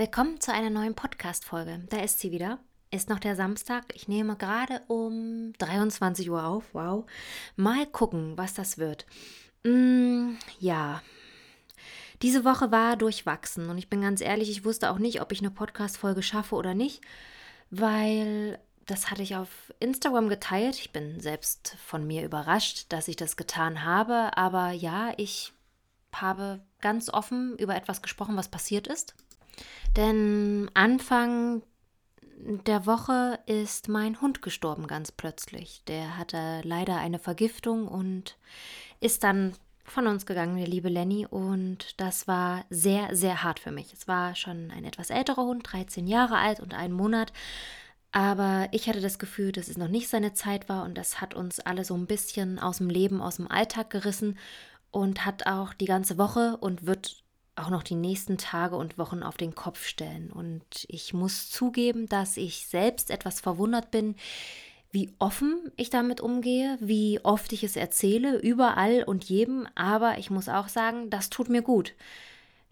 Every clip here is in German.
Willkommen zu einer neuen Podcast-Folge. Da ist sie wieder. Ist noch der Samstag. Ich nehme gerade um 23 Uhr auf. Wow. Mal gucken, was das wird. Mm, ja. Diese Woche war durchwachsen und ich bin ganz ehrlich, ich wusste auch nicht, ob ich eine Podcast-Folge schaffe oder nicht, weil das hatte ich auf Instagram geteilt. Ich bin selbst von mir überrascht, dass ich das getan habe. Aber ja, ich habe ganz offen über etwas gesprochen, was passiert ist. Denn Anfang der Woche ist mein Hund gestorben ganz plötzlich. Der hatte leider eine Vergiftung und ist dann von uns gegangen, der liebe Lenny. Und das war sehr, sehr hart für mich. Es war schon ein etwas älterer Hund, 13 Jahre alt und einen Monat. Aber ich hatte das Gefühl, dass es noch nicht seine Zeit war und das hat uns alle so ein bisschen aus dem Leben, aus dem Alltag gerissen und hat auch die ganze Woche und wird auch noch die nächsten Tage und Wochen auf den Kopf stellen. Und ich muss zugeben, dass ich selbst etwas verwundert bin, wie offen ich damit umgehe, wie oft ich es erzähle, überall und jedem. Aber ich muss auch sagen, das tut mir gut.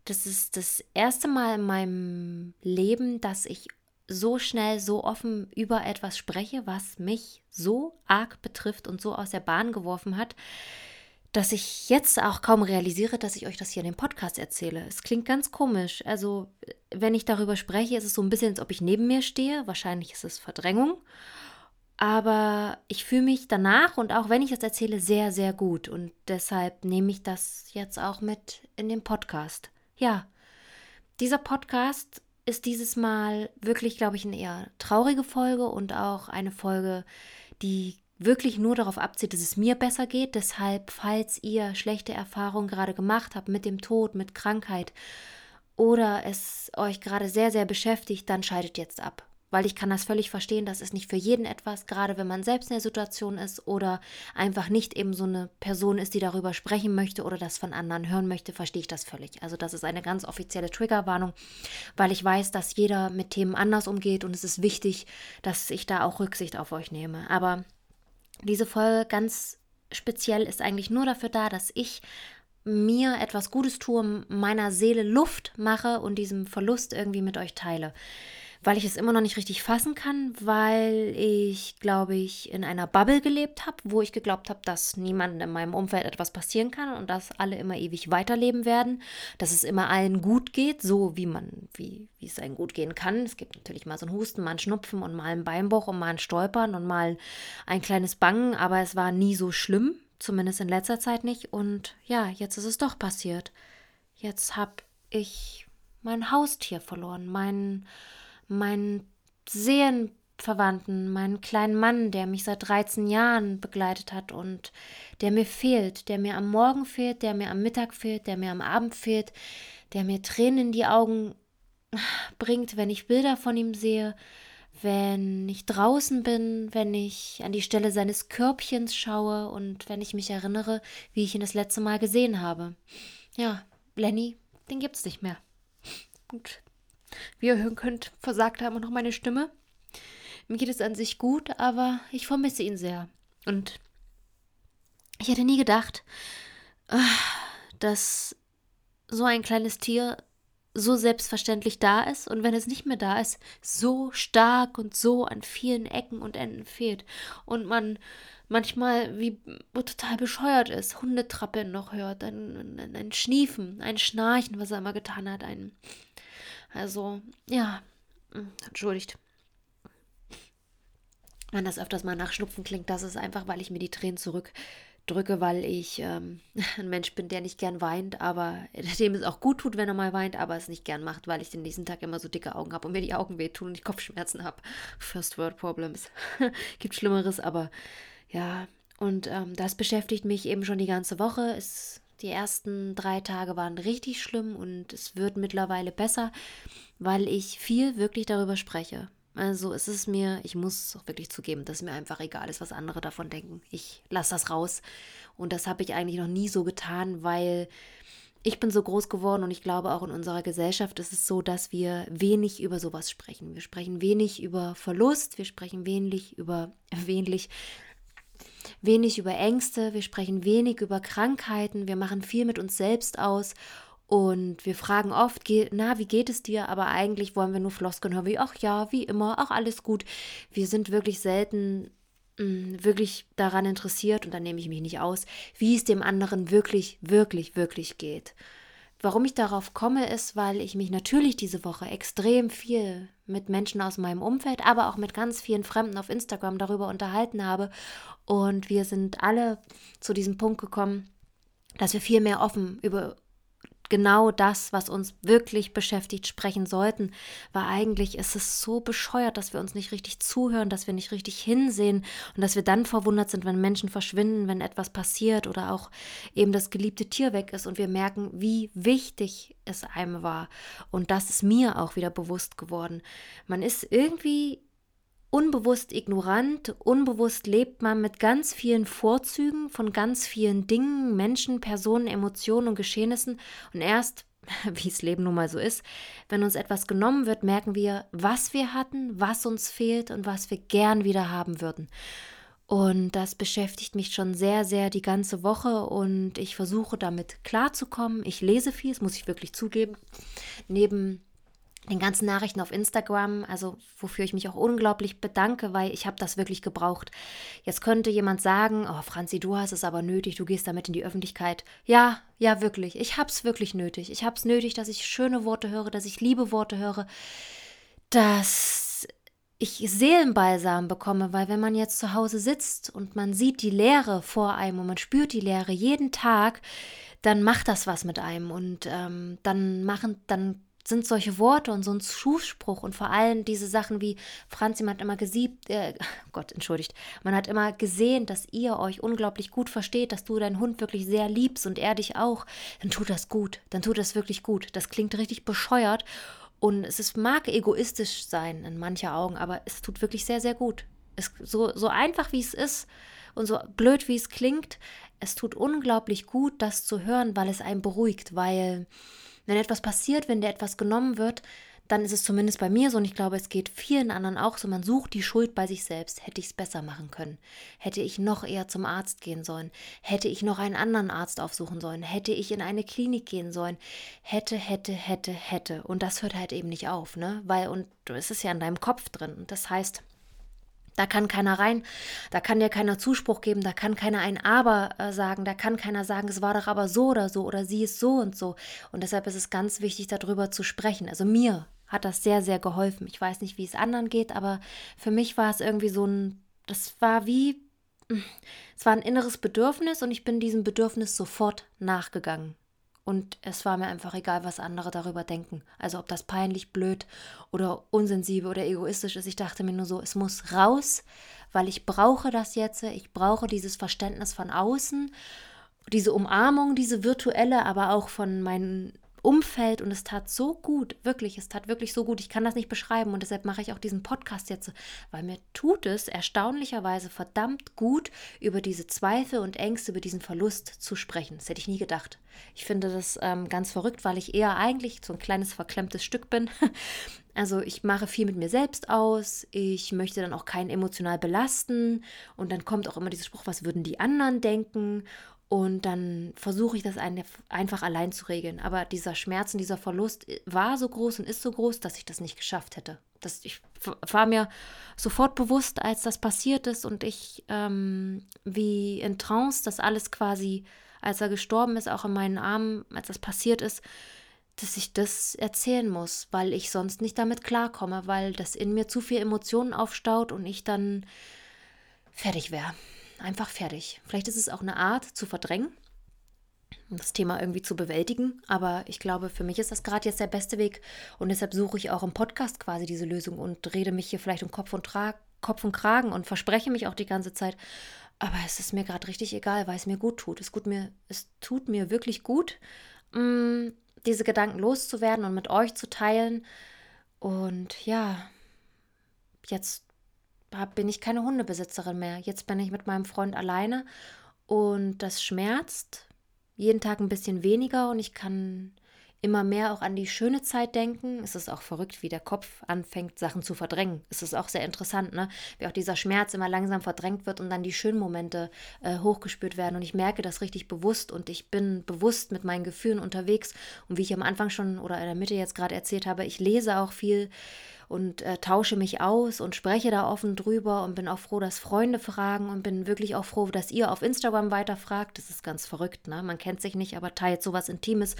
Das ist das erste Mal in meinem Leben, dass ich so schnell, so offen über etwas spreche, was mich so arg betrifft und so aus der Bahn geworfen hat dass ich jetzt auch kaum realisiere, dass ich euch das hier in dem Podcast erzähle. Es klingt ganz komisch. Also, wenn ich darüber spreche, ist es so ein bisschen, als ob ich neben mir stehe. Wahrscheinlich ist es Verdrängung. Aber ich fühle mich danach und auch wenn ich das erzähle, sehr, sehr gut. Und deshalb nehme ich das jetzt auch mit in den Podcast. Ja, dieser Podcast ist dieses Mal wirklich, glaube ich, eine eher traurige Folge und auch eine Folge, die wirklich nur darauf abzielt, dass es mir besser geht. Deshalb, falls ihr schlechte Erfahrungen gerade gemacht habt mit dem Tod, mit Krankheit oder es euch gerade sehr, sehr beschäftigt, dann schaltet jetzt ab. Weil ich kann das völlig verstehen, das ist nicht für jeden etwas, gerade wenn man selbst in der Situation ist oder einfach nicht eben so eine Person ist, die darüber sprechen möchte oder das von anderen hören möchte, verstehe ich das völlig. Also das ist eine ganz offizielle Triggerwarnung, weil ich weiß, dass jeder mit Themen anders umgeht und es ist wichtig, dass ich da auch Rücksicht auf euch nehme. Aber diese Folge ganz speziell ist eigentlich nur dafür da, dass ich mir etwas Gutes tue, meiner Seele Luft mache und diesem Verlust irgendwie mit euch teile weil ich es immer noch nicht richtig fassen kann, weil ich, glaube ich, in einer Bubble gelebt habe, wo ich geglaubt habe, dass niemandem in meinem Umfeld etwas passieren kann und dass alle immer ewig weiterleben werden, dass es immer allen gut geht, so wie man, wie, wie es einem gut gehen kann. Es gibt natürlich mal so einen Husten, mal einen Schnupfen und mal einen Beinbruch und mal ein Stolpern und mal ein kleines Bangen, aber es war nie so schlimm, zumindest in letzter Zeit nicht. Und ja, jetzt ist es doch passiert. Jetzt habe ich mein Haustier verloren, meinen meinen Seelenverwandten, meinen kleinen Mann, der mich seit 13 Jahren begleitet hat und der mir fehlt, der mir am Morgen fehlt, der mir am Mittag fehlt, der mir am Abend fehlt, der mir Tränen in die Augen bringt, wenn ich Bilder von ihm sehe, wenn ich draußen bin, wenn ich an die Stelle seines Körbchens schaue und wenn ich mich erinnere, wie ich ihn das letzte Mal gesehen habe. Ja, Lenny, den gibt's nicht mehr. Und wie ihr hören könnt, versagt da immer noch meine Stimme. Mir geht es an sich gut, aber ich vermisse ihn sehr. Und ich hätte nie gedacht, ah, dass so ein kleines Tier so selbstverständlich da ist und wenn es nicht mehr da ist, so stark und so an vielen Ecken und Enden fehlt und man manchmal wie total bescheuert ist, Hundetrappeln noch hört, ein, ein, ein Schniefen, ein Schnarchen, was er immer getan hat, ein also, ja, hm, entschuldigt. Wenn das öfters mal nach Schnupfen klingt, das ist einfach, weil ich mir die Tränen zurückdrücke, weil ich ähm, ein Mensch bin, der nicht gern weint, aber dem es auch gut tut, wenn er mal weint, aber es nicht gern macht, weil ich den nächsten Tag immer so dicke Augen habe und mir die Augen wehtun und ich Kopfschmerzen habe. First World Problems. Gibt Schlimmeres, aber ja. Und ähm, das beschäftigt mich eben schon die ganze Woche. Es die ersten drei Tage waren richtig schlimm und es wird mittlerweile besser, weil ich viel wirklich darüber spreche. Also es ist mir, ich muss auch wirklich zugeben, dass es mir einfach egal ist, was andere davon denken. Ich lasse das raus. Und das habe ich eigentlich noch nie so getan, weil ich bin so groß geworden und ich glaube auch in unserer Gesellschaft ist es so, dass wir wenig über sowas sprechen. Wir sprechen wenig über Verlust, wir sprechen wenig über wenig wenig über Ängste, wir sprechen wenig über Krankheiten, wir machen viel mit uns selbst aus Und wir fragen oft, na, wie geht es dir? Aber eigentlich wollen wir nur Floskeln hören, wie, ach ja, wie immer, ach alles gut. Wir sind wirklich selten mh, mm, wirklich daran interessiert, und da nehme ich mich nicht aus, wie es dem anderen wirklich, wirklich, wirklich geht. Warum ich darauf komme, ist, weil ich mich natürlich diese Woche extrem viel mit Menschen aus meinem Umfeld, aber auch mit ganz vielen Fremden auf Instagram darüber unterhalten habe. Und wir sind alle zu diesem Punkt gekommen, dass wir viel mehr offen über genau das, was uns wirklich beschäftigt, sprechen sollten, weil eigentlich ist es so bescheuert, dass wir uns nicht richtig zuhören, dass wir nicht richtig hinsehen und dass wir dann verwundert sind, wenn Menschen verschwinden, wenn etwas passiert oder auch eben das geliebte Tier weg ist und wir merken, wie wichtig es einem war. Und das ist mir auch wieder bewusst geworden. Man ist irgendwie unbewusst ignorant, unbewusst lebt man mit ganz vielen Vorzügen von ganz vielen Dingen, Menschen, Personen, Emotionen und Geschehnissen und erst, wie es Leben nun mal so ist, wenn uns etwas genommen wird, merken wir, was wir hatten, was uns fehlt und was wir gern wieder haben würden. Und das beschäftigt mich schon sehr, sehr die ganze Woche und ich versuche damit klarzukommen. Ich lese viel, das muss ich wirklich zugeben. Neben den ganzen Nachrichten auf Instagram, also wofür ich mich auch unglaublich bedanke, weil ich habe das wirklich gebraucht. Jetzt könnte jemand sagen, oh Franzi, du hast es aber nötig, du gehst damit in die Öffentlichkeit. Ja, ja, wirklich. Ich habe es wirklich nötig. Ich habe es nötig, dass ich schöne Worte höre, dass ich liebe Worte höre, dass ich Seelenbalsam bekomme, weil wenn man jetzt zu Hause sitzt und man sieht die Leere vor einem und man spürt die Leere jeden Tag, dann macht das was mit einem und ähm, dann machen, dann sind solche Worte und so ein Zuspruch und vor allem diese Sachen wie Franzi, man hat immer gesiebt, äh, Gott, entschuldigt, man hat immer gesehen, dass ihr euch unglaublich gut versteht, dass du deinen Hund wirklich sehr liebst und er dich auch, dann tut das gut, dann tut das wirklich gut. Das klingt richtig bescheuert und es ist, mag egoistisch sein in mancher Augen, aber es tut wirklich sehr, sehr gut. Es, so, so einfach wie es ist und so blöd wie es klingt, es tut unglaublich gut, das zu hören, weil es einen beruhigt, weil wenn etwas passiert, wenn dir etwas genommen wird, dann ist es zumindest bei mir so und ich glaube, es geht vielen anderen auch so, man sucht die Schuld bei sich selbst. Hätte ich es besser machen können? Hätte ich noch eher zum Arzt gehen sollen? Hätte ich noch einen anderen Arzt aufsuchen sollen? Hätte ich in eine Klinik gehen sollen? Hätte, hätte, hätte, hätte. Und das hört halt eben nicht auf, ne? Weil, und es ist ja in deinem Kopf drin. Und das heißt, da kann keiner rein, da kann dir keiner Zuspruch geben, da kann keiner ein Aber äh, sagen, da kann keiner sagen, es war doch aber so oder so oder sie ist so und so. Und deshalb ist es ganz wichtig, darüber zu sprechen. Also mir hat das sehr, sehr geholfen. Ich weiß nicht, wie es anderen geht, aber für mich war es irgendwie so ein, das war wie, es war ein inneres Bedürfnis und ich bin diesem Bedürfnis sofort nachgegangen. Und es war mir einfach egal, was andere darüber denken. Also ob das peinlich, blöd oder unsensibel oder egoistisch ist. Ich dachte mir nur so, es muss raus, weil ich brauche das jetzt. Ich brauche dieses Verständnis von außen, diese Umarmung, diese virtuelle, aber auch von meinen Umfeld und es tat so gut, wirklich, es tat wirklich so gut. Ich kann das nicht beschreiben und deshalb mache ich auch diesen Podcast jetzt, weil mir tut es erstaunlicherweise verdammt gut, über diese Zweifel und Ängste, über diesen Verlust zu sprechen. Das hätte ich nie gedacht. Ich finde das ähm, ganz verrückt, weil ich eher eigentlich so ein kleines verklemmtes Stück bin. Also ich mache viel mit mir selbst aus, ich möchte dann auch keinen emotional belasten und dann kommt auch immer dieser Spruch, was würden die anderen denken? Und dann versuche ich das einfach allein zu regeln. Aber dieser Schmerz und dieser Verlust war so groß und ist so groß, dass ich das nicht geschafft hätte. Das, ich war mir sofort bewusst, als das passiert ist und ich ähm, wie in Trance, das alles quasi, als er gestorben ist, auch in meinen Armen, als das passiert ist, dass ich das erzählen muss, weil ich sonst nicht damit klarkomme, weil das in mir zu viel Emotionen aufstaut und ich dann fertig wäre einfach fertig. Vielleicht ist es auch eine Art zu verdrängen, um das Thema irgendwie zu bewältigen. Aber ich glaube, für mich ist das gerade jetzt der beste Weg. Und deshalb suche ich auch im Podcast quasi diese Lösung und rede mich hier vielleicht um Kopf und, Tra Kopf und Kragen und verspreche mich auch die ganze Zeit. Aber es ist mir gerade richtig egal, weil es mir gut tut. Es, gut mir, es tut mir wirklich gut, mh, mm, diese Gedanken loszuwerden und mit euch zu teilen. Und ja, jetzt bin ich keine Hundebesitzerin mehr. Jetzt bin ich mit meinem Freund alleine und das schmerzt jeden Tag ein bisschen weniger und ich kann immer mehr auch an die schöne Zeit denken. Es ist auch verrückt, wie der Kopf anfängt, Sachen zu verdrängen. Es ist auch sehr interessant, ne? wie auch dieser Schmerz immer langsam verdrängt wird und dann die schönen Momente äh, hochgespürt werden. Und ich merke das richtig bewusst und ich bin bewusst mit meinen Gefühlen unterwegs. Und wie ich am Anfang schon oder in der Mitte jetzt gerade erzählt habe, ich lese auch viel und äh, tausche mich aus und spreche da offen drüber und bin auch froh, dass Freunde fragen und bin wirklich auch froh, dass ihr auf Instagram weiterfragt. Das ist ganz verrückt, ne? Man kennt sich nicht, aber teilt sowas Intimes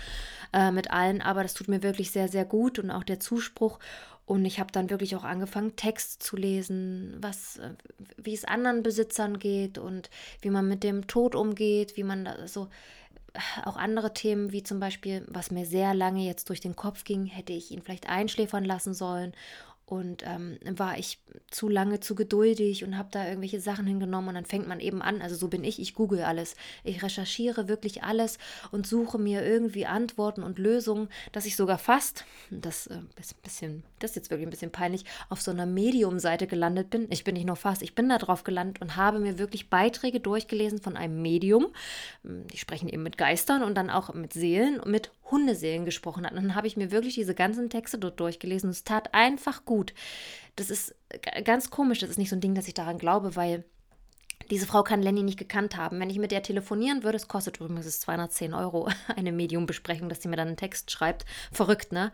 äh, mit allen. Aber das tut mir wirklich sehr, sehr gut und auch der Zuspruch. Und ich habe dann wirklich auch angefangen, Text zu lesen, was, äh, wie es anderen Besitzern geht und wie man mit dem Tod umgeht, wie man da so auch andere Themen, wie zum Beispiel, was mir sehr lange jetzt durch den Kopf ging, hätte ich ihn vielleicht einschläfern lassen sollen und ähm, war ich zu lange zu geduldig und habe da irgendwelche Sachen hingenommen und dann fängt man eben an, also so bin ich, ich google alles, ich recherchiere wirklich alles und suche mir irgendwie Antworten und Lösungen, dass ich sogar fast, das äh, ist ein bisschen, das ist jetzt wirklich ein bisschen peinlich, auf so einer Medium-Seite gelandet bin. Ich bin nicht nur fast, ich bin da drauf gelandet und habe mir wirklich Beiträge durchgelesen von einem Medium, die sprechen eben mit Geistern und dann auch mit Seelen und mit Hundeseelen gesprochen hat. Und dann habe ich mir wirklich diese ganzen Texte dort durchgelesen. Es tat einfach gut. Das ist ganz komisch. Das ist nicht so ein Ding, dass ich daran glaube, weil diese Frau kann Lenny nicht gekannt haben. Wenn ich mit der telefonieren würde, es kostet übrigens 210 Euro eine Mediumbesprechung, dass sie mir dann einen Text schreibt. Verrückt, ne?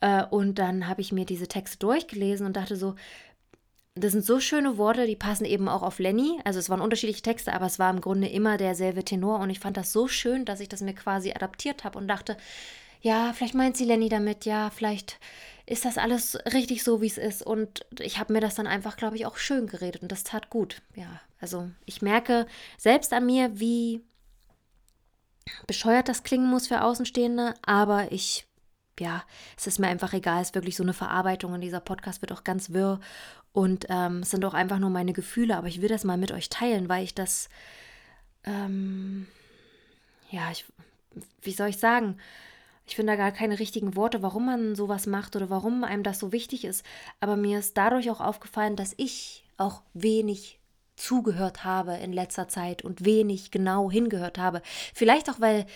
Äh, und dann habe ich mir diese Texte durchgelesen und dachte so, das sind so schöne Worte, die passen eben auch auf Lenny. Also es waren unterschiedliche Texte, aber es war im Grunde immer derselbe Tenor und ich fand das so schön, dass ich das mir quasi adaptiert habe und dachte, ja, vielleicht meint sie Lenny damit, ja, vielleicht ist das alles richtig so, wie es ist. Und ich habe mir das dann einfach, glaube ich, auch schön geredet und das tat gut. Ja, also ich merke selbst an mir, wie bescheuert das klingen muss für Außenstehende, aber ich ja, es ist mir einfach egal, es ist wirklich so eine Verarbeitung und dieser Podcast wird auch ganz wirr und ähm, es sind auch einfach nur meine Gefühle, aber ich will das mal mit euch teilen, weil ich das, ähm, ja, ich, wie soll ich sagen, ich finde da gar keine richtigen Worte, warum man sowas macht oder warum einem das so wichtig ist. Aber mir ist dadurch auch aufgefallen, dass ich auch wenig zugehört habe in letzter Zeit und wenig genau hingehört habe. Vielleicht auch, weil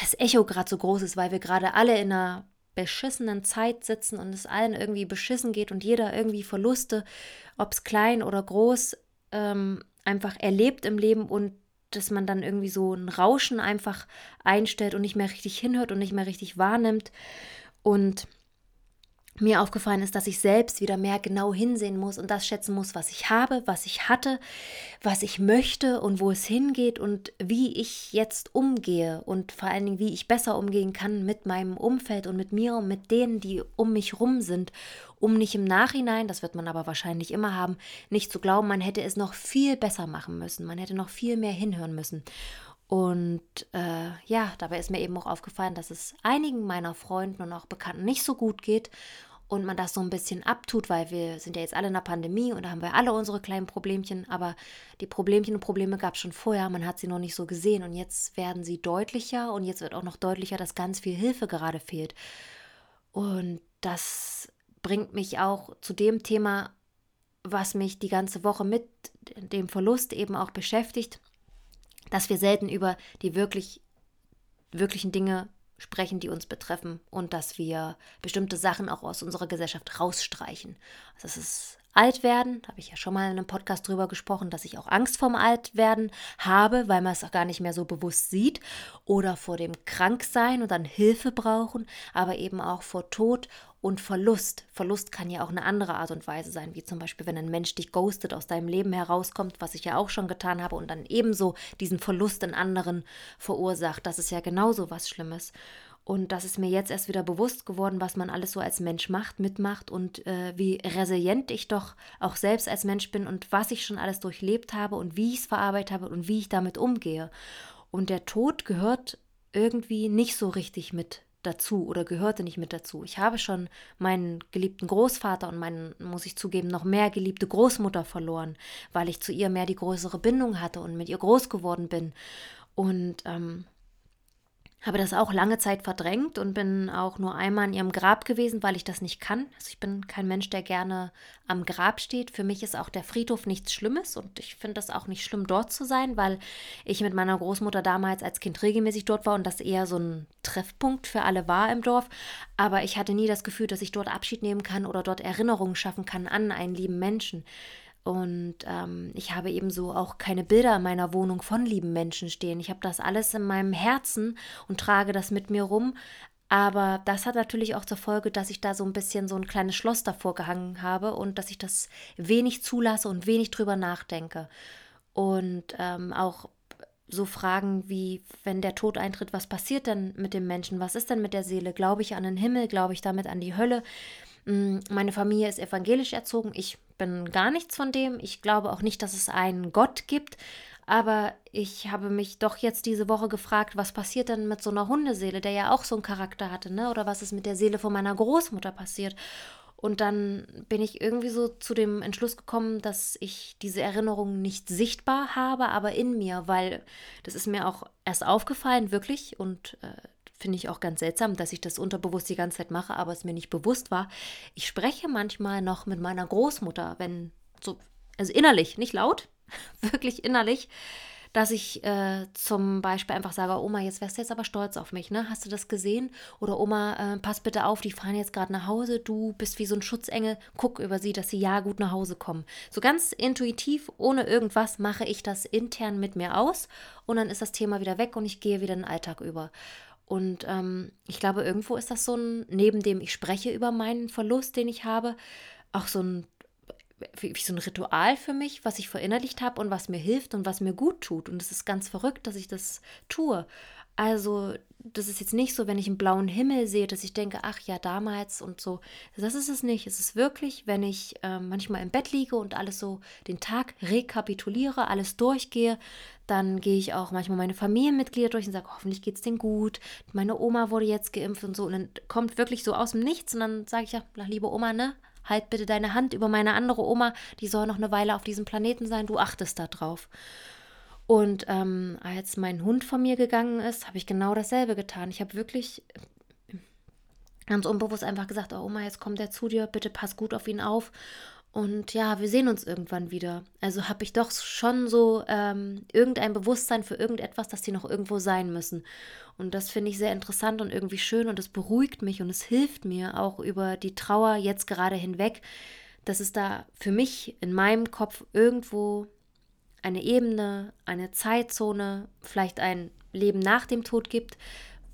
das Echo gerade so groß ist, weil wir gerade alle in einer beschissenen Zeit sitzen und es allen irgendwie beschissen geht und jeder irgendwie Verluste, ob es klein oder groß, ähm, einfach erlebt im Leben und dass man dann irgendwie so ein Rauschen einfach einstellt und nicht mehr richtig hinhört und nicht mehr richtig wahrnimmt. Und mir aufgefallen ist, dass ich selbst wieder mehr genau hinsehen muss und das schätzen muss, was ich habe, was ich hatte, was ich möchte und wo es hingeht und wie ich jetzt umgehe und vor allen Dingen, wie ich besser umgehen kann mit meinem Umfeld und mit mir und mit denen, die um mich rum sind, um nicht im Nachhinein, das wird man aber wahrscheinlich immer haben, nicht zu glauben, man hätte es noch viel besser machen müssen, man hätte noch viel mehr hinhören müssen. Und äh, ja, dabei ist mir eben auch aufgefallen, dass es einigen meiner Freunden und auch Bekannten nicht so gut geht und man das so ein bisschen abtut, weil wir sind ja jetzt alle in der Pandemie und da haben wir alle unsere kleinen Problemchen, aber die Problemchen und Probleme gab es schon vorher, man hat sie noch nicht so gesehen und jetzt werden sie deutlicher und jetzt wird auch noch deutlicher, dass ganz viel Hilfe gerade fehlt. Und das bringt mich auch zu dem Thema, was mich die ganze Woche mit dem Verlust eben auch beschäftigt dass wir selten über die wirklich, wirklichen Dinge sprechen, die uns betreffen und dass wir bestimmte Sachen auch aus unserer Gesellschaft rausstreichen. Also es ist alt werden, habe ich ja schon mal in einem Podcast drüber gesprochen, dass ich auch Angst vorm Altwerden habe, weil man es auch gar nicht mehr so bewusst sieht oder vor dem Kranksein und dann Hilfe brauchen, aber eben auch vor Tod und Verlust. Verlust kann ja auch eine andere Art und Weise sein, wie zum Beispiel, wenn ein Mensch dich ghostet, aus deinem Leben herauskommt, was ich ja auch schon getan habe und dann ebenso diesen Verlust in anderen verursacht. Das ist ja genauso was Schlimmes. Und das ist mir jetzt erst wieder bewusst geworden, was man alles so als Mensch macht, mitmacht und äh, wie resilient ich doch auch selbst als Mensch bin und was ich schon alles durchlebt habe und wie ich es verarbeitet habe und wie ich damit umgehe. Und der Tod gehört irgendwie nicht so richtig mit dazu oder gehörte nicht mit dazu. Ich habe schon meinen geliebten Großvater und meinen, muss ich zugeben, noch mehr geliebte Großmutter verloren, weil ich zu ihr mehr die größere Bindung hatte und mit ihr groß geworden bin. Und ähm, habe das auch lange Zeit verdrängt und bin auch nur einmal in ihrem Grab gewesen, weil ich das nicht kann. Also ich bin kein Mensch, der gerne am Grab steht. Für mich ist auch der Friedhof nichts Schlimmes und ich finde das auch nicht schlimm, dort zu sein, weil ich mit meiner Großmutter damals als Kind regelmäßig dort war und das eher so ein Treffpunkt für alle war im Dorf. Aber ich hatte nie das Gefühl, dass ich dort Abschied nehmen kann oder dort Erinnerungen schaffen kann an einen lieben Menschen. Und ähm, ich habe ebenso auch keine Bilder in meiner Wohnung von lieben Menschen stehen. Ich habe das alles in meinem Herzen und trage das mit mir rum. Aber das hat natürlich auch zur Folge, dass ich da so ein bisschen so ein kleines Schloss davor gehangen habe und dass ich das wenig zulasse und wenig drüber nachdenke. Und ähm, auch so Fragen wie, wenn der Tod eintritt, was passiert denn mit dem Menschen? Was ist denn mit der Seele? Glaube ich an den Himmel? Glaube ich damit an die Hölle? Mm, meine Familie ist evangelisch erzogen. Ich bin gar nichts von dem. Ich glaube auch nicht, dass es einen Gott gibt. Aber ich habe mich doch jetzt diese Woche gefragt, was passiert denn mit so einer Hundeseele, der ja auch so einen Charakter hatte, ne? Oder was ist mit der Seele von meiner Großmutter passiert? Und dann bin ich irgendwie so zu dem Entschluss gekommen, dass ich diese Erinnerungen nicht sichtbar habe, aber in mir, weil das ist mir auch erst aufgefallen, wirklich. Und äh, finde ich auch ganz seltsam, dass ich das unterbewusst die ganze Zeit mache, aber es mir nicht bewusst war. Ich spreche manchmal noch mit meiner Großmutter, wenn so, also innerlich, nicht laut, wirklich innerlich, dass ich äh, zum Beispiel einfach sage, Oma, jetzt wärst du jetzt aber stolz auf mich, ne? Hast du das gesehen? Oder Oma, äh, pass bitte auf, die fahren jetzt gerade nach Hause, du bist wie so ein Schutzengel, guck über sie, dass sie ja gut nach Hause kommen. So ganz intuitiv, ohne irgendwas, mache ich das intern mit mir aus und dann ist das Thema wieder weg und ich gehe wieder in den Alltag über. Und ähm, ich glaube, irgendwo ist das so ein, neben dem ich spreche über meinen Verlust, den ich habe, auch so ein, wie, wie so ein Ritual für mich, was ich verinnerlicht habe und was mir hilft und was mir gut tut. Und es ist ganz verrückt, dass ich das tue. Also, das ist jetzt nicht so, wenn ich einen blauen Himmel sehe, dass ich denke, ach ja, damals und so. Das ist es nicht. Es ist wirklich, wenn ich äh, manchmal im Bett liege und alles so den Tag rekapituliere, alles durchgehe, dann gehe ich auch manchmal meine Familienmitglieder durch und sage, hoffentlich geht es denen gut. Meine Oma wurde jetzt geimpft und so. Und dann kommt wirklich so aus dem Nichts und dann sage ich ja, liebe Oma, ne? Halt bitte deine Hand über meine andere Oma, die soll noch eine Weile auf diesem Planeten sein, du achtest da drauf. Und ähm, als mein Hund von mir gegangen ist, habe ich genau dasselbe getan. Ich habe wirklich ganz unbewusst einfach gesagt, oh Oma, jetzt kommt er zu dir, bitte pass gut auf ihn auf. Und ja, wir sehen uns irgendwann wieder. Also habe ich doch schon so ähm, irgendein Bewusstsein für irgendetwas, dass die noch irgendwo sein müssen. Und das finde ich sehr interessant und irgendwie schön und es beruhigt mich und es hilft mir auch über die Trauer jetzt gerade hinweg, dass es da für mich in meinem Kopf irgendwo eine Ebene, eine Zeitzone, vielleicht ein Leben nach dem Tod gibt,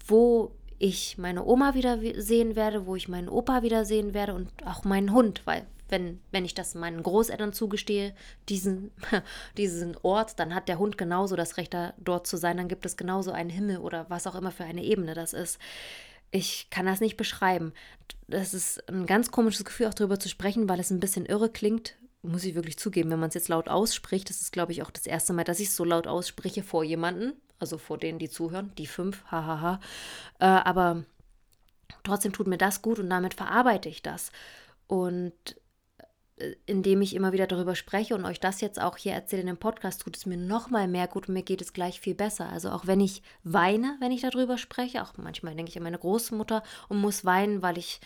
wo ich meine Oma wieder sehen werde, wo ich meinen Opa wieder sehen werde und auch meinen Hund, weil wenn, wenn ich das meinen Großeltern zugestehe, diesen, diesen Ort, dann hat der Hund genauso das Recht, da dort zu sein, dann gibt es genauso einen Himmel oder was auch immer für eine Ebene das ist. Ich kann das nicht beschreiben. Das ist ein ganz komisches Gefühl, auch darüber zu sprechen, weil es ein bisschen irre klingt, muss ich wirklich zugeben, wenn man es jetzt laut ausspricht, das ist, glaube ich, auch das erste Mal, dass ich es so laut ausspreche vor jemanden, also vor denen, die zuhören, die fünf, hahaha. Äh, aber trotzdem tut mir das gut und damit verarbeite ich das. Und indem ich immer wieder darüber spreche und euch das jetzt auch hier erzähle in dem Podcast, tut es mir noch mal mehr gut und mir geht es gleich viel besser. Also auch wenn ich weine, wenn ich darüber spreche, auch manchmal denke ich an meine Großmutter und muss weinen, weil ich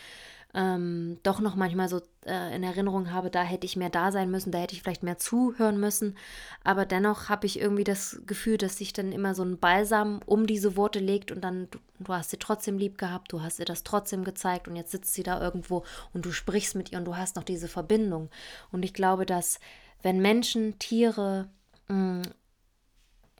ähm, doch noch manchmal so äh, in Erinnerung habe, da hätte ich mehr da sein müssen, da hätte ich vielleicht mehr zuhören müssen. Aber dennoch habe ich irgendwie das Gefühl, dass sich dann immer so ein Balsam um diese Worte legt und dann, du, du hast sie trotzdem lieb gehabt, du hast ihr das trotzdem gezeigt und jetzt sitzt sie da irgendwo und du sprichst mit ihr und du hast noch diese Verbindung. Und ich glaube, dass wenn Menschen, Tiere, mh, mm,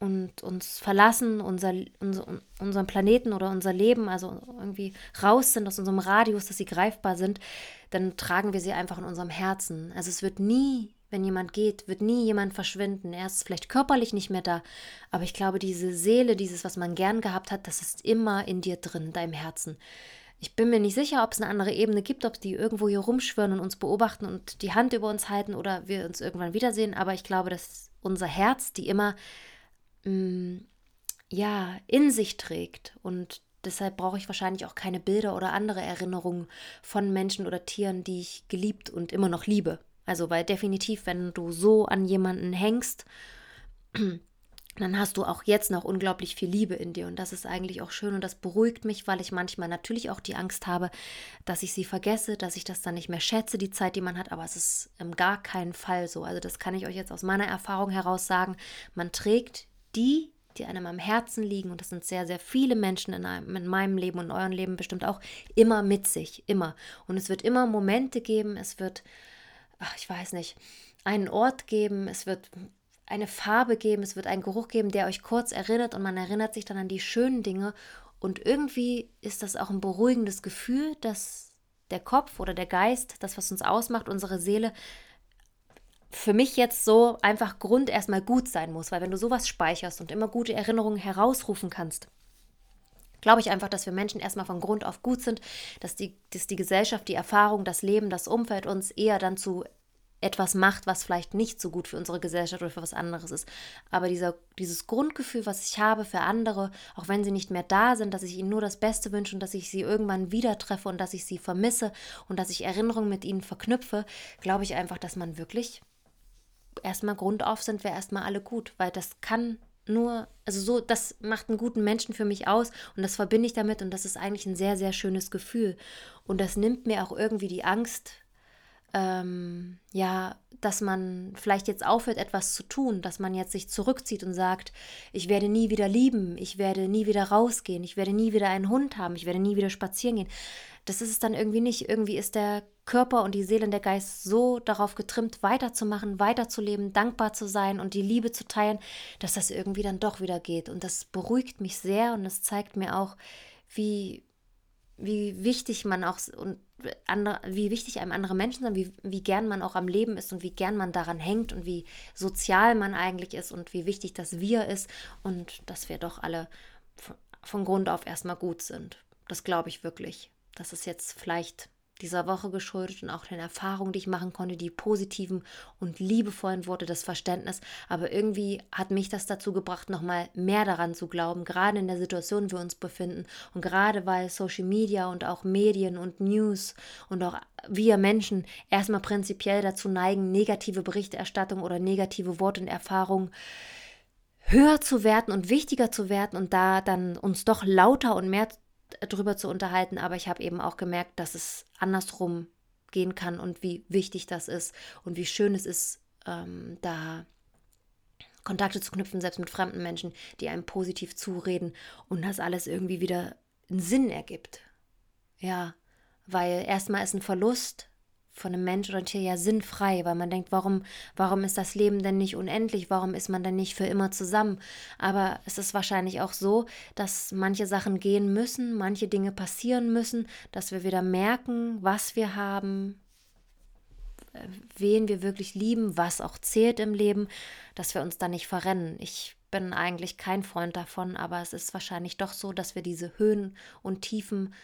und uns verlassen, unser, unser, unseren Planeten oder unser Leben, also irgendwie raus sind aus unserem Radius, dass sie greifbar sind, dann tragen wir sie einfach in unserem Herzen. Also es wird nie, wenn jemand geht, wird nie jemand verschwinden. Er ist vielleicht körperlich nicht mehr da, aber ich glaube, diese Seele, dieses, was man gern gehabt hat, das ist immer in dir drin, in deinem Herzen. Ich bin mir nicht sicher, ob es eine andere Ebene gibt, ob die irgendwo hier rumschwören und uns beobachten und die Hand über uns halten oder wir uns irgendwann wiedersehen, aber ich glaube, dass unser Herz, die immer mh, mm, ja, in sich trägt. Und deshalb brauche ich wahrscheinlich auch keine Bilder oder andere Erinnerungen von Menschen oder Tieren, die ich geliebt und immer noch liebe. Also, weil definitiv, wenn du so an jemanden hängst, dann hast du auch jetzt noch unglaublich viel Liebe in dir. Und das ist eigentlich auch schön und das beruhigt mich, weil ich manchmal natürlich auch die Angst habe, dass ich sie vergesse, dass ich das dann nicht mehr schätze, die Zeit, die man hat. Aber es ist im gar keinen Fall so. Also das kann ich euch jetzt aus meiner Erfahrung heraus sagen. Man trägt die, die einem am Herzen liegen, und das sind sehr, sehr viele Menschen in, einem, in meinem Leben und in eurem Leben bestimmt auch, immer mit sich, immer. Und es wird immer Momente geben, es wird, ach, ich weiß nicht, einen Ort geben, es wird eine Farbe geben, es wird einen Geruch geben, der euch kurz erinnert und man erinnert sich dann an die schönen Dinge. Und irgendwie ist das auch ein beruhigendes Gefühl, dass der Kopf oder der Geist, das, was uns ausmacht, unsere Seele, für mich jetzt so einfach Grund erstmal gut sein muss, weil wenn du sowas speicherst und immer gute Erinnerungen herausrufen kannst, glaube ich einfach, dass wir Menschen erstmal von Grund auf gut sind, dass die, dass die Gesellschaft, die Erfahrung, das Leben, das Umfeld uns eher dann zu etwas macht, was vielleicht nicht so gut für unsere Gesellschaft oder für was anderes ist. Aber dieser, dieses Grundgefühl, was ich habe für andere, auch wenn sie nicht mehr da sind, dass ich ihnen nur das Beste wünsche und dass ich sie irgendwann wieder treffe und dass ich sie vermisse und dass ich Erinnerungen mit ihnen verknüpfe, glaube ich einfach, dass man wirklich erstmal grundauf sind wir erstmal alle gut, weil das kann nur, also so, das macht einen guten Menschen für mich aus und das verbinde ich damit und das ist eigentlich ein sehr, sehr schönes Gefühl. Und das nimmt mir auch irgendwie die Angst ähm, ja, dass man vielleicht jetzt aufhört, etwas zu tun, dass man jetzt sich zurückzieht und sagt, ich werde nie wieder lieben, ich werde nie wieder rausgehen, ich werde nie wieder einen Hund haben, ich werde nie wieder spazieren gehen. Das ist es dann irgendwie nicht. Irgendwie ist der Körper und die Seele und der Geist so darauf getrimmt, weiterzumachen, weiterzuleben, dankbar zu sein und die Liebe zu teilen, dass das irgendwie dann doch wieder geht. Und das beruhigt mich sehr und es zeigt mir auch, wie, wie wichtig man auch und andere, wie wichtig einem andere Menschen sind, wie, wie gern man auch am Leben ist und wie gern man daran hängt und wie sozial man eigentlich ist und wie wichtig das Wir ist und dass wir doch alle von, von Grund auf erstmal gut sind. Das glaube ich wirklich. Das ist jetzt vielleicht dieser Woche geschuldet und auch den Erfahrungen, die ich machen konnte, die positiven und liebevollen Worte, das Verständnis. Aber irgendwie hat mich das dazu gebracht, nochmal mehr daran zu glauben, gerade in der Situation, in der wir uns befinden. Und gerade weil Social Media und auch Medien und News und auch wir Menschen erstmal prinzipiell dazu neigen, negative Berichterstattung oder negative Worte und Erfahrungen höher zu werten und wichtiger zu werten und da dann uns doch lauter und mehr drüber zu unterhalten, aber ich habe eben auch gemerkt, dass es andersrum gehen kann und wie wichtig das ist und wie schön es ist, ähm, da Kontakte zu knüpfen, selbst mit fremden Menschen, die einem positiv zureden und das alles irgendwie wieder einen Sinn ergibt. Ja, weil erstmal ist ein Verlust von einem Mensch oder Tier ja sinnfrei, weil man denkt, warum, warum ist das Leben denn nicht unendlich? Warum ist man denn nicht für immer zusammen? Aber es ist wahrscheinlich auch so, dass manche Sachen gehen müssen, manche Dinge passieren müssen, dass wir wieder merken, was wir haben, äh, wen wir wirklich lieben, was auch zählt im Leben, dass wir uns da nicht verrennen. Ich bin eigentlich kein Freund davon, aber es ist wahrscheinlich doch so, dass wir diese Höhen und Tiefen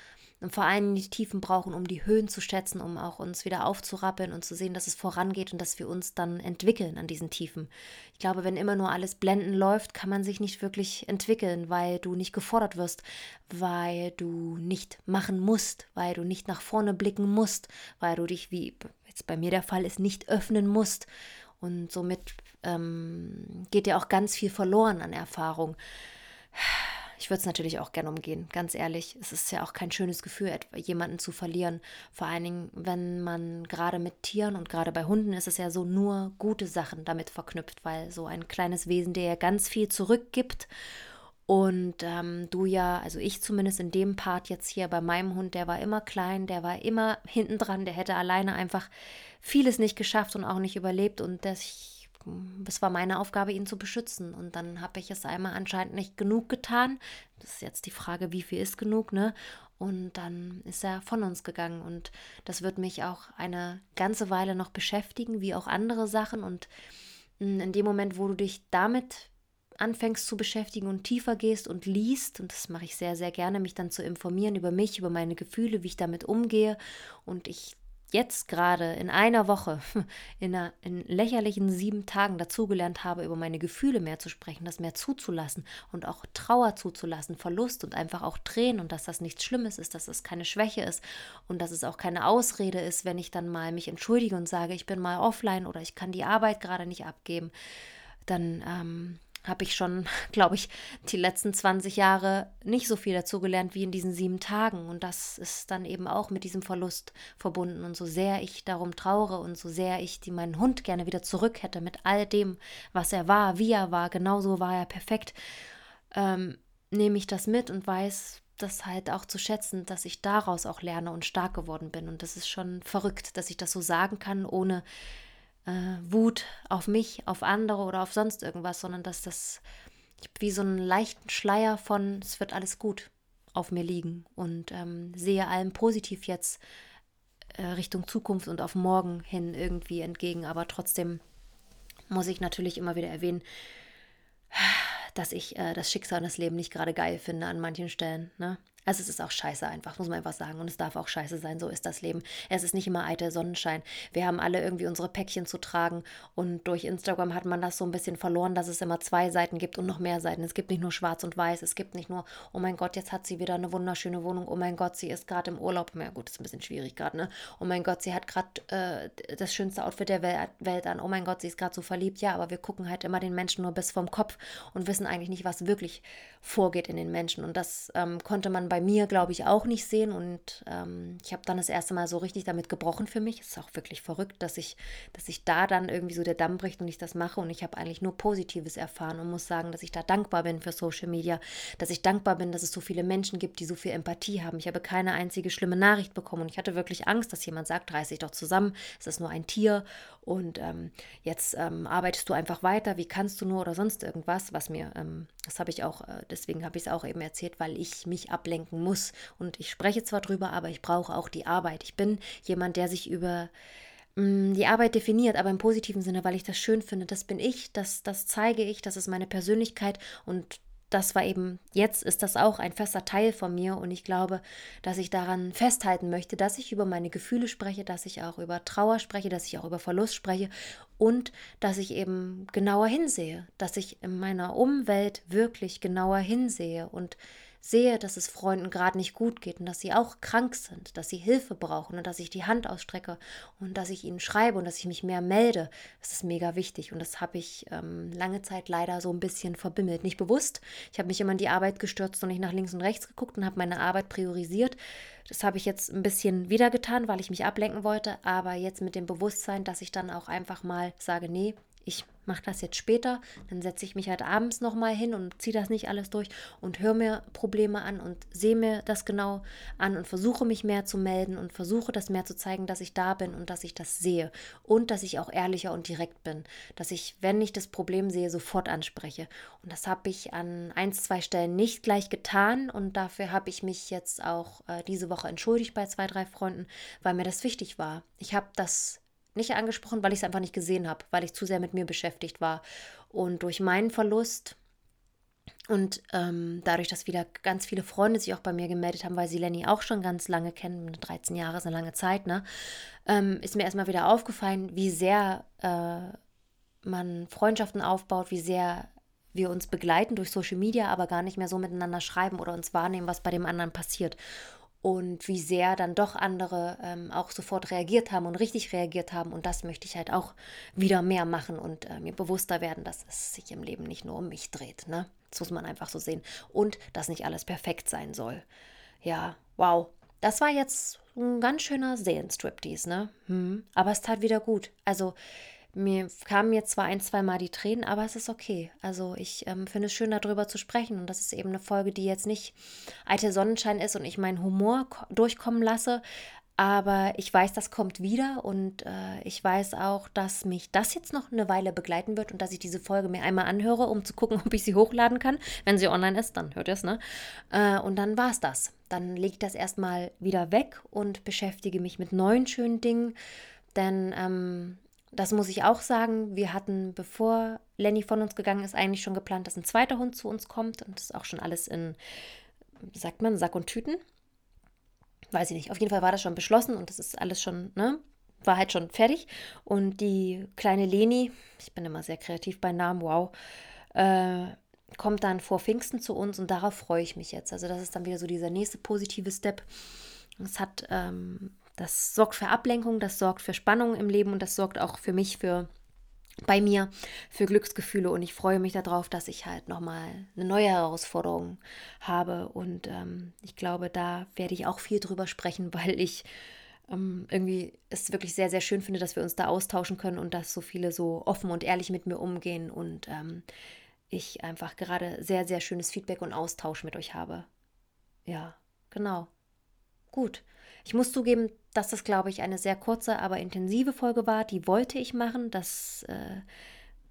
und vor allem die Tiefen brauchen, um die Höhen zu schätzen, um auch uns wieder aufzurappeln und zu sehen, dass es vorangeht und dass wir uns dann entwickeln an diesen Tiefen. Ich glaube, wenn immer nur alles blenden läuft, kann man sich nicht wirklich entwickeln, weil du nicht gefordert wirst, weil du nicht machen musst, weil du nicht nach vorne blicken musst, weil du dich, wie jetzt bei mir der Fall ist, nicht öffnen musst. Und somit ähm, geht dir auch ganz viel verloren an Erfahrung. Ich würde es natürlich auch gerne umgehen, ganz ehrlich. Es ist ja auch kein schönes Gefühl, jemanden zu verlieren. Vor allen Dingen, wenn man gerade mit Tieren und gerade bei Hunden ist es ja so nur gute Sachen damit verknüpft, weil so ein kleines Wesen, der ja ganz viel zurückgibt und ähm, du ja, also ich zumindest in dem Part jetzt hier bei meinem Hund, der war immer klein, der war immer hinten dran, der hätte alleine einfach vieles nicht geschafft und auch nicht überlebt. Und das, es war meine Aufgabe, ihn zu beschützen. Und dann habe ich es einmal anscheinend nicht genug getan. Das ist jetzt die Frage, wie viel ist genug, ne? Und dann ist er von uns gegangen. Und das wird mich auch eine ganze Weile noch beschäftigen, wie auch andere Sachen. Und hm, in dem Moment, wo du dich damit anfängst zu beschäftigen und tiefer gehst und liest, und das mache ich sehr, sehr gerne, mich dann zu informieren über mich, über meine Gefühle, wie ich damit umgehe. Und ich jetzt gerade in einer Woche, in, einer, in lächerlichen sieben Tagen dazugelernt habe, über meine Gefühle mehr zu sprechen, das mehr zuzulassen und auch Trauer zuzulassen, Verlust und einfach auch Tränen und dass das nichts Schlimmes ist, dass das keine Schwäche ist und dass es auch keine Ausrede ist, wenn ich dann mal mich entschuldige und sage, ich bin mal offline oder ich kann die Arbeit gerade nicht abgeben, dann ähm, habe ich schon, glaube ich, die letzten 20 Jahre nicht so viel dazugelernt wie in diesen sieben Tagen. Und das ist dann eben auch mit diesem Verlust verbunden. Und so sehr ich darum traure und so sehr ich die, meinen Hund gerne wieder zurück hätte mit all dem, was er war, wie er war, genauso war er perfekt, ähm, nehme ich das mit und weiß das halt auch zu schätzen, dass ich daraus auch lerne und stark geworden bin. Und das ist schon verrückt, dass ich das so sagen kann, ohne äh, Wut auf mich, auf andere oder auf sonst irgendwas, sondern dass das wie so einen leichten Schleier von es wird alles gut auf mir liegen und ähm, sehe allem positiv jetzt äh, Richtung Zukunft und auf morgen hin irgendwie entgegen. Aber trotzdem muss ich natürlich immer wieder erwähnen, dass ich äh, das Schicksal und das Leben nicht gerade geil finde an manchen Stellen. Ne? Also es ist auch scheiße einfach, muss man einfach sagen. Und es darf auch scheiße sein, so ist das Leben. Es ist nicht immer eitel Sonnenschein. Wir haben alle irgendwie unsere Päckchen zu tragen. Und durch Instagram hat man das so ein bisschen verloren, dass es immer zwei Seiten gibt und noch mehr Seiten. Es gibt nicht nur schwarz und weiß. Es gibt nicht nur, oh mein Gott, jetzt hat sie wieder eine wunderschöne Wohnung. Oh mein Gott, sie ist gerade im Urlaub. Ja gut, ist ein bisschen schwierig gerade, ne? Oh mein Gott, sie hat gerade äh, das schönste Outfit der Welt an. Oh mein Gott, sie ist gerade so verliebt. Ja, aber wir gucken halt immer den Menschen nur bis vom Kopf und wissen eigentlich nicht, was wirklich vorgeht in den Menschen. Und das ähm, konnte man bei bei mir, glaube ich, auch nicht sehen. Und ähm, ich habe dann das erste Mal so richtig damit gebrochen für mich. Es ist auch wirklich verrückt, dass ich, dass ich da dann irgendwie so der Damm bricht und ich das mache. Und ich habe eigentlich nur Positives erfahren und muss sagen, dass ich da dankbar bin für Social Media, dass ich dankbar bin, dass es so viele Menschen gibt, die so viel Empathie haben. Ich habe keine einzige schlimme Nachricht bekommen und ich hatte wirklich Angst, dass jemand sagt, reiß dich doch zusammen, es ist nur ein Tier und ähm, jetzt ähm, arbeitest du einfach weiter, wie kannst du nur oder sonst irgendwas, was mir, ähm, das habe ich auch, äh, deswegen habe ich es auch eben erzählt, weil ich mich ablenken muss. Und ich spreche zwar drüber, aber ich brauche auch die Arbeit. Ich bin jemand, der sich über mm, die Arbeit definiert, aber im positiven Sinne, weil ich das schön finde. Das bin ich, das, das zeige ich, das ist meine Persönlichkeit und das war eben, jetzt ist das auch ein fester Teil von mir und ich glaube, dass ich daran festhalten möchte, dass ich über meine Gefühle spreche, dass ich auch über Trauer spreche, dass ich auch über Verlust spreche und dass ich eben genauer hinsehe, dass ich in meiner Umwelt wirklich genauer hinsehe und sehe, dass es Freunden gerade nicht gut geht und dass sie auch krank sind, dass sie Hilfe brauchen und dass ich die Hand ausstrecke und dass ich ihnen schreibe und dass ich mich mehr melde, das ist mega wichtig. Und das habe ich ähm, lange Zeit leider so ein bisschen verbimmelt. Nicht bewusst. Ich habe mich immer in die Arbeit gestürzt und nicht nach links und rechts geguckt und habe meine Arbeit priorisiert. Das habe ich jetzt ein bisschen wieder getan, weil ich mich ablenken wollte, aber jetzt mit dem Bewusstsein, dass ich dann auch einfach mal sage, nee, ich mache das jetzt später, dann setze ich mich halt abends nochmal hin und ziehe das nicht alles durch und höre mir Probleme an und sehe mir das genau an und versuche mich mehr zu melden und versuche das mehr zu zeigen, dass ich da bin und dass ich das sehe und dass ich auch ehrlicher und direkt bin, dass ich, wenn ich das Problem sehe, sofort anspreche. Und das habe ich an ein, zwei Stellen nicht gleich getan und dafür habe ich mich jetzt auch äh, diese Woche entschuldigt bei zwei, drei Freunden, weil mir das wichtig war. Ich habe das nicht angesprochen, weil ich es einfach nicht gesehen habe, weil ich zu sehr mit mir beschäftigt war. Und durch meinen Verlust und ähm, dadurch, dass wieder ganz viele Freunde sich auch bei mir gemeldet haben, weil sie Lenny auch schon ganz lange kennen, 13 Jahre ist eine lange Zeit, ne, ähm, ist mir erstmal wieder aufgefallen, wie sehr äh, man Freundschaften aufbaut, wie sehr wir uns begleiten durch Social Media, aber gar nicht mehr so miteinander schreiben oder uns wahrnehmen, was bei dem anderen passiert und wie sehr dann doch andere ähm, auch sofort reagiert haben und richtig reagiert haben. Und das möchte ich halt auch wieder mehr machen und äh, mir bewusster werden, dass es sich im Leben nicht nur um mich dreht. Ne? Das muss man einfach so sehen. Und dass nicht alles perfekt sein soll. Ja, wow. Das war jetzt ein ganz schöner Seelenstriptease, ne? Hm. Aber es tat wieder gut. Also mir kamen jetzt zwar ein, zwei Mal die Tränen, aber es ist okay. Also ich ähm, finde es schön, darüber zu sprechen. Und das ist eben eine Folge, die jetzt nicht eitel Sonnenschein ist und ich meinen Humor durchkommen lasse. Aber ich weiß, das kommt wieder und äh, ich weiß auch, dass mich das jetzt noch eine Weile begleiten wird und dass ich diese Folge mir einmal anhöre, um zu gucken, ob ich sie hochladen kann. Wenn sie online ist, dann hört ihr es, ne? Äh, und dann war es das. Dann lege ich das erstmal wieder weg und beschäftige mich mit neuen schönen Dingen. Denn ähm, das muss ich auch sagen. Wir hatten, bevor Lenny von uns gegangen ist, eigentlich schon geplant, dass ein zweiter Hund zu uns kommt. Und das ist auch schon alles in, sagt man, Sack und Tüten. Weiß ich nicht. Auf jeden Fall war das schon beschlossen und das ist alles schon, ne? War halt schon fertig. Und die kleine Leni, ich bin immer sehr kreativ bei Namen, wow, äh, kommt dann vor Pfingsten zu uns und darauf freue ich mich jetzt. Also, das ist dann wieder so dieser nächste positive Step. Es hat ähm, das sorgt für Ablenkung, das sorgt für Spannung im Leben und das sorgt auch für mich für bei mir für Glücksgefühle und ich freue mich darauf, dass ich halt nochmal eine neue Herausforderung habe und ähm, ich glaube, da werde ich auch viel drüber sprechen, weil ich ähm, irgendwie es wirklich sehr, sehr schön finde, dass wir uns da austauschen können und dass so viele so offen und ehrlich mit mir umgehen und ähm, ich einfach gerade sehr, sehr schönes Feedback und Austausch mit euch habe. Ja, genau. Gut. Ich muss zugeben, dass das, glaube ich, eine sehr kurze, aber intensive Folge war. Die wollte ich machen. Das äh,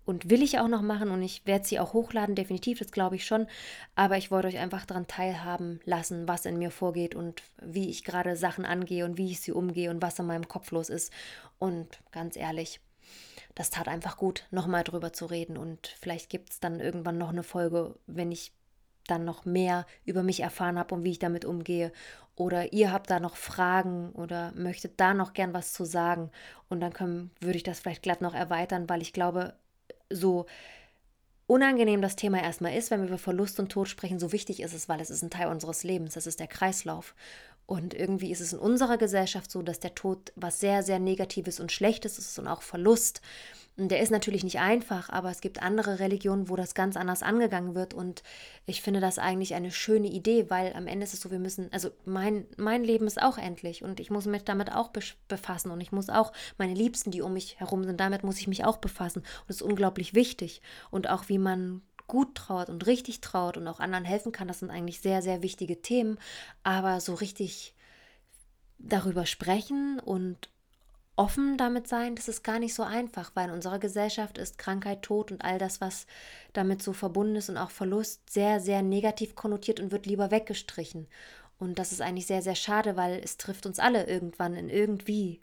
und will ich auch noch machen und ich werde sie auch hochladen, definitiv, das glaube ich schon. Aber ich wollte euch einfach daran teilhaben lassen, was in mir vorgeht und wie ich gerade Sachen angehe und wie ich sie umgehe und was in meinem Kopf los ist. Und ganz ehrlich, das tat einfach gut, nochmal drüber zu reden. Und vielleicht gibt es dann irgendwann noch eine Folge, wenn ich dann noch mehr über mich erfahren habe und wie ich damit umgehe. Oder ihr habt da noch Fragen oder möchtet da noch gern was zu sagen. Und dann können, würde ich das vielleicht glatt noch erweitern, weil ich glaube, so unangenehm das Thema erstmal ist, wenn wir über Verlust und Tod sprechen, so wichtig ist es, weil es ist ein Teil unseres Lebens, das ist der Kreislauf. Und irgendwie ist es in unserer Gesellschaft so, dass der Tod was sehr, sehr Negatives und Schlechtes ist und auch Verlust. Der ist natürlich nicht einfach, aber es gibt andere Religionen, wo das ganz anders angegangen wird. Und ich finde das eigentlich eine schöne Idee, weil am Ende ist es so, wir müssen, also mein, mein Leben ist auch endlich und ich muss mich damit auch befassen und ich muss auch meine Liebsten, die um mich herum sind, damit muss ich mich auch befassen. Und es ist unglaublich wichtig. Und auch wie man gut trauert und richtig trauert und auch anderen helfen kann, das sind eigentlich sehr, sehr wichtige Themen. Aber so richtig darüber sprechen und offen damit sein, das ist gar nicht so einfach, weil in unserer Gesellschaft ist Krankheit, Tod und all das, was damit so verbunden ist und auch Verlust sehr, sehr negativ konnotiert und wird lieber weggestrichen. Und das ist eigentlich sehr, sehr schade, weil es trifft uns alle irgendwann in irgendwie,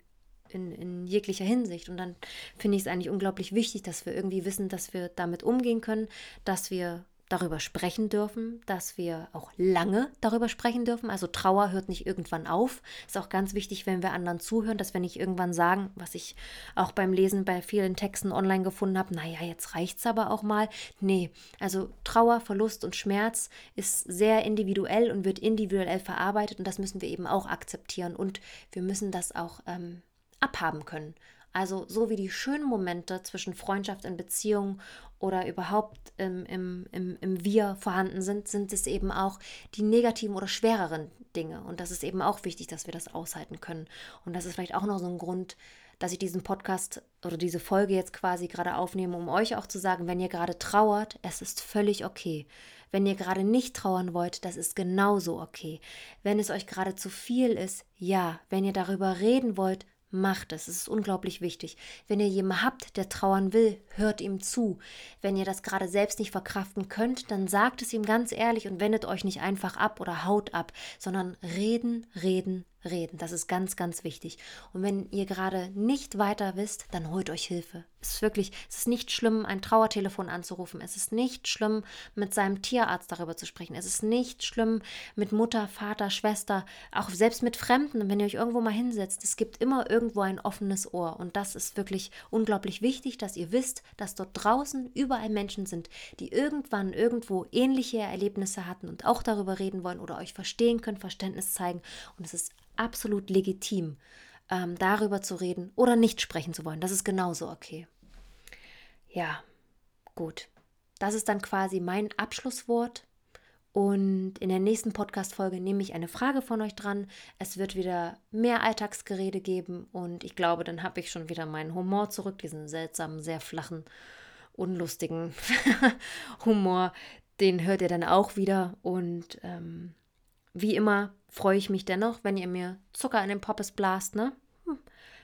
in, in jeglicher Hinsicht. Und dann finde ich es eigentlich unglaublich wichtig, dass wir irgendwie wissen, dass wir damit umgehen können, dass wir darüber sprechen dürfen, dass wir auch lange darüber sprechen dürfen. Also Trauer hört nicht irgendwann auf. Ist auch ganz wichtig, wenn wir anderen zuhören, dass wir nicht irgendwann sagen, was ich auch beim Lesen bei vielen Texten online gefunden habe, naja, jetzt reicht es aber auch mal. Nee, also Trauer, Verlust und Schmerz ist sehr individuell und wird individuell verarbeitet und das müssen wir eben auch akzeptieren und wir müssen das auch ähm, abhaben können. Also so wie die schönen Momente zwischen Freundschaft und Beziehung oder überhaupt im, im, im, im Wir vorhanden sind, sind es eben auch die negativen oder schwereren Dinge. Und das ist eben auch wichtig, dass wir das aushalten können. Und das ist vielleicht auch noch so ein Grund, dass ich diesen Podcast oder diese Folge jetzt quasi gerade aufnehme, um euch auch zu sagen, wenn ihr gerade trauert, es ist völlig okay. Wenn ihr gerade nicht trauern wollt, das ist genauso okay. Wenn es euch gerade zu viel ist, ja. Wenn ihr darüber reden wollt, Macht es. Es ist unglaublich wichtig. Wenn ihr jemanden habt, der trauern will, hört ihm zu. Wenn ihr das gerade selbst nicht verkraften könnt, dann sagt es ihm ganz ehrlich und wendet euch nicht einfach ab oder haut ab, sondern reden, reden, reden. Das ist ganz, ganz wichtig. Und wenn ihr gerade nicht weiter wisst, dann holt euch Hilfe. Es ist wirklich, es ist nicht schlimm, ein Trauertelefon anzurufen. Es ist nicht schlimm, mit seinem Tierarzt darüber zu sprechen. Es ist nicht schlimm, mit Mutter, Vater, Schwester, auch selbst mit Fremden, wenn ihr euch irgendwo mal hinsetzt. Es gibt immer irgendwo ein offenes Ohr. Und das ist wirklich unglaublich wichtig, dass ihr wisst, dass dort draußen überall Menschen sind, die irgendwann irgendwo ähnliche Erlebnisse hatten und auch darüber reden wollen oder euch verstehen können, Verständnis zeigen. Und es ist absolut legitim, ähm, darüber zu reden oder nicht sprechen zu wollen. Das ist genauso okay. Ja, gut. Das ist dann quasi mein Abschlusswort. Und in der nächsten Podcast-Folge nehme ich eine Frage von euch dran. Es wird wieder mehr Alltagsgerede geben und ich glaube, dann habe ich schon wieder meinen Humor zurück, diesen seltsamen, sehr flachen, unlustigen Humor. Den hört ihr dann auch wieder. Und ähm, wie immer freue ich mich dennoch, wenn ihr mir Zucker in den Poppes blast, ne? Hm.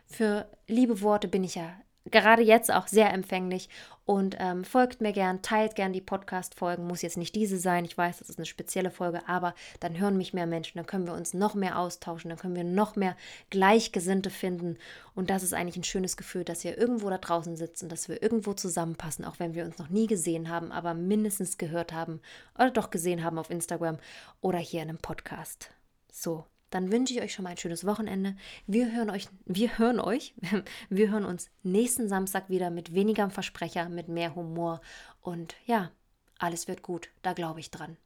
Für liebe Worte bin ich ja gerade jetzt auch sehr empfänglich und ähm, folgt mir gern, teilt gern die Podcast-Folgen. Muss jetzt nicht diese sein, ich weiß, das ist eine spezielle Folge, aber dann hören mich mehr Menschen, dann können wir uns noch mehr austauschen, dann können wir noch mehr Gleichgesinnte finden. Und das ist eigentlich ein schönes Gefühl, dass wir irgendwo da draußen sitzen, dass wir irgendwo zusammenpassen, auch wenn wir uns noch nie gesehen haben, aber mindestens gehört haben oder doch gesehen haben auf Instagram oder hier in einem Podcast. So, dann wünsche ich euch schon mal ein schönes Wochenende. Wir hören euch, wir hören euch, wir hören uns nächsten Samstag wieder mit weniger Versprecher, mit mehr Humor und ja, alles wird gut, da glaube ich dran.